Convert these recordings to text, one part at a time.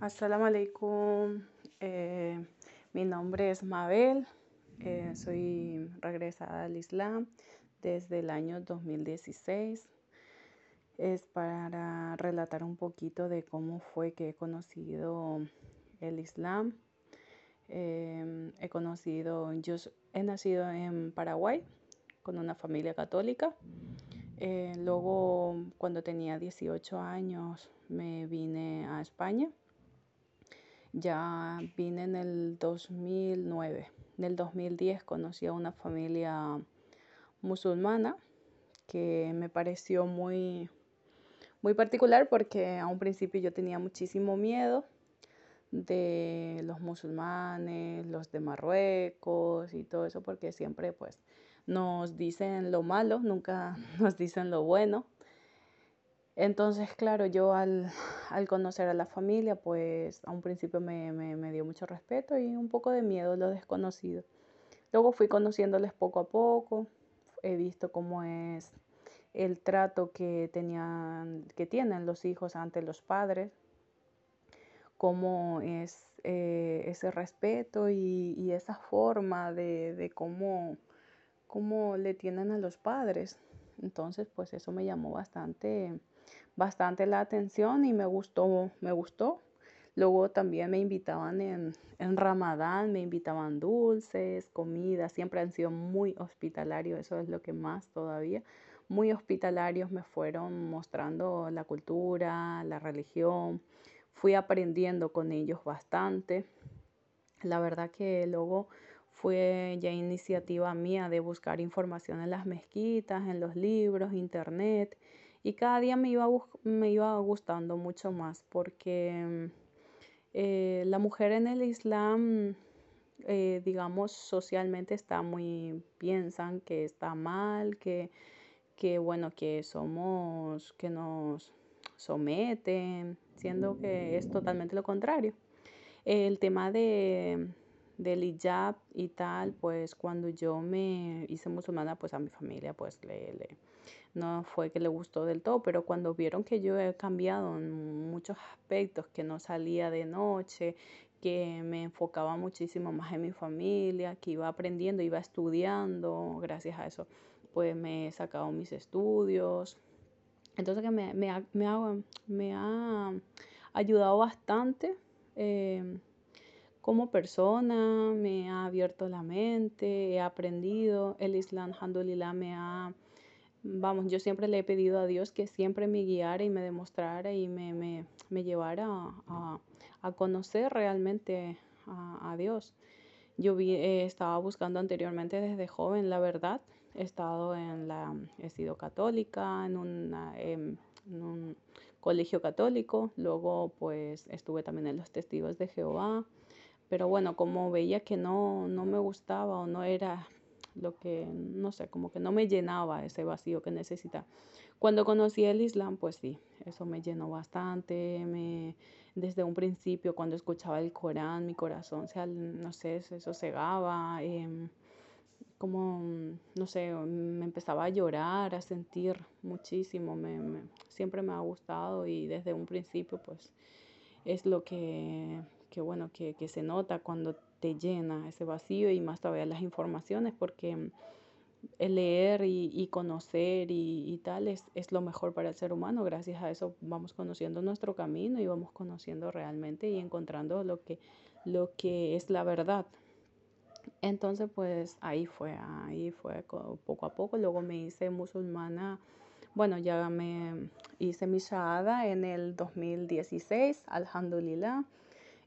Assalamu alaikum. Eh, mi nombre es Mabel. eh, soy regresada al Islam desde el año 2016. Es para relatar un poquito de cómo fue que he conocido el Islam. Eh, he conocido, yo he nacido en Paraguay con una familia católica. Eh, luego, cuando tenía 18 años, me vine a España. Ya vine en el 2009. En el 2010 conocí a una familia musulmana que me pareció muy, muy particular porque a un principio yo tenía muchísimo miedo de los musulmanes, los de Marruecos y todo eso, porque siempre pues nos dicen lo malo, nunca nos dicen lo bueno. Entonces, claro, yo al, al conocer a la familia, pues a un principio me, me- me dio mucho respeto y un poco de miedo lo desconocido. Luego fui conociéndoles poco a poco, he visto cómo es el trato que tenían, que tienen los hijos ante los padres, cómo es eh, ese respeto y, y esa forma de, de cómo, cómo le tienen a los padres. Entonces, pues eso me llamó bastante, bastante la atención y me gustó, me gustó. Luego también me invitaban en, en Ramadán, me invitaban dulces, comida, siempre han sido muy hospitalarios, eso es lo que más todavía, muy hospitalarios me fueron mostrando la cultura, la religión, fui aprendiendo con ellos bastante. La verdad que luego fue ya iniciativa mía de buscar información en las mezquitas, en los libros, internet, y cada día me iba, me iba gustando mucho más porque eh, la mujer en el Islam, eh, digamos, socialmente está muy, piensan que está mal, que, que bueno, que somos, que nos someten, siendo que es totalmente lo contrario. El tema de, del hijab y tal, pues cuando yo me hice musulmana, pues a mi familia, pues le, le- no fue que le gustó del todo, pero cuando vieron que yo he cambiado en muchos aspectos, que no salía de noche, que me enfocaba muchísimo más en mi familia, que iba aprendiendo, iba estudiando, gracias a eso, pues me he sacado mis estudios. Entonces que me, me me ha- me ha ayudado bastante eh, como persona, me ha abierto la mente, he aprendido. El Islam, alhamdulillah, me ha Vamos, yo siempre le he pedido a Dios que siempre me guiara y me demostrara y me, me, me llevara a, a- a conocer realmente a, a Dios. Yo vi, eh, estaba buscando anteriormente desde joven, la verdad. He estado en la, he sido católica, en em, en un colegio católico. Luego, pues, estuve también en los Testigos de Jehová. Pero bueno, como veía que no, no me gustaba o no era lo que, no sé, como que no me llenaba ese vacío que necesitaba. Cuando conocí el Islam, pues sí, eso me llenó bastante. Me, desde un principio, cuando escuchaba el Corán, mi corazón se, no sé, se sosegaba, em, como, no sé, me empezaba a llorar, a sentir muchísimo. Me- siempre me ha gustado y desde un principio, pues es lo que, que bueno, que, que se nota cuando te llena ese vacío y más todavía las informaciones, porque mm, el leer y, y conocer y, y tal es, es lo mejor para el ser humano. Gracias a eso vamos conociendo nuestro camino y vamos conociendo realmente y encontrando lo que, lo que es la verdad. Entonces, pues ahí fue, ahí fue co- poco a poco. Luego me hice musulmana. Bueno, ya me hice mi shahada en el 2016, alhamdulillah.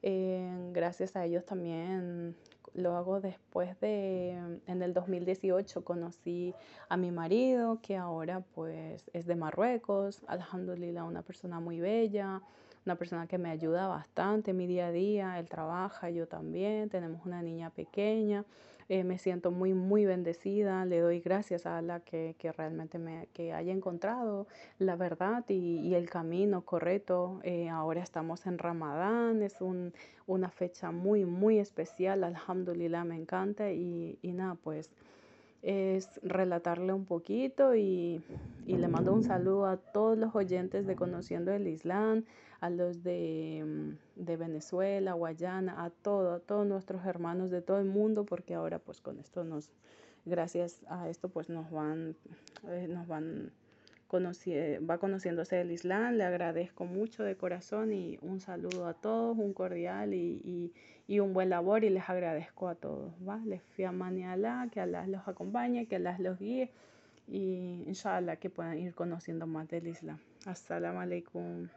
Gracias a ellos también lo hago después de, en el 2018 conocí a mi marido, que ahora pues es de Marruecos, alhamdulillah, una persona muy bella, una persona que me ayuda bastante en mi día a día, él trabaja, yo también, tenemos una niña pequeña, eh, me siento muy, muy bendecida, le doy gracias a la que, que realmente me que haya encontrado la verdad y, y el camino correcto. Eh, ahora estamos en Ramadán, es un, una fecha muy, muy especial, alhamdulillah, me encanta y, y nada, pues es relatarle un poquito y, le mando un saludo a todos los oyentes de Conociendo el Islam, a los de, mm, de, Venezuela, Guayana, a todos, a todos nuestros hermanos de todo el mundo, porque ahora pues con esto nos, gracias a esto pues nos van, eh, nos van va conociéndose el Islam. Le agradezco mucho de corazón y un saludo a todos, un cordial y, un buen labor y les agradezco a todos. ¿va? Les fui a Alá, que Allah los acompañe, que Allah los guíe y inshallah que puedan ir conociendo más del Islam. Assalamu alaikum.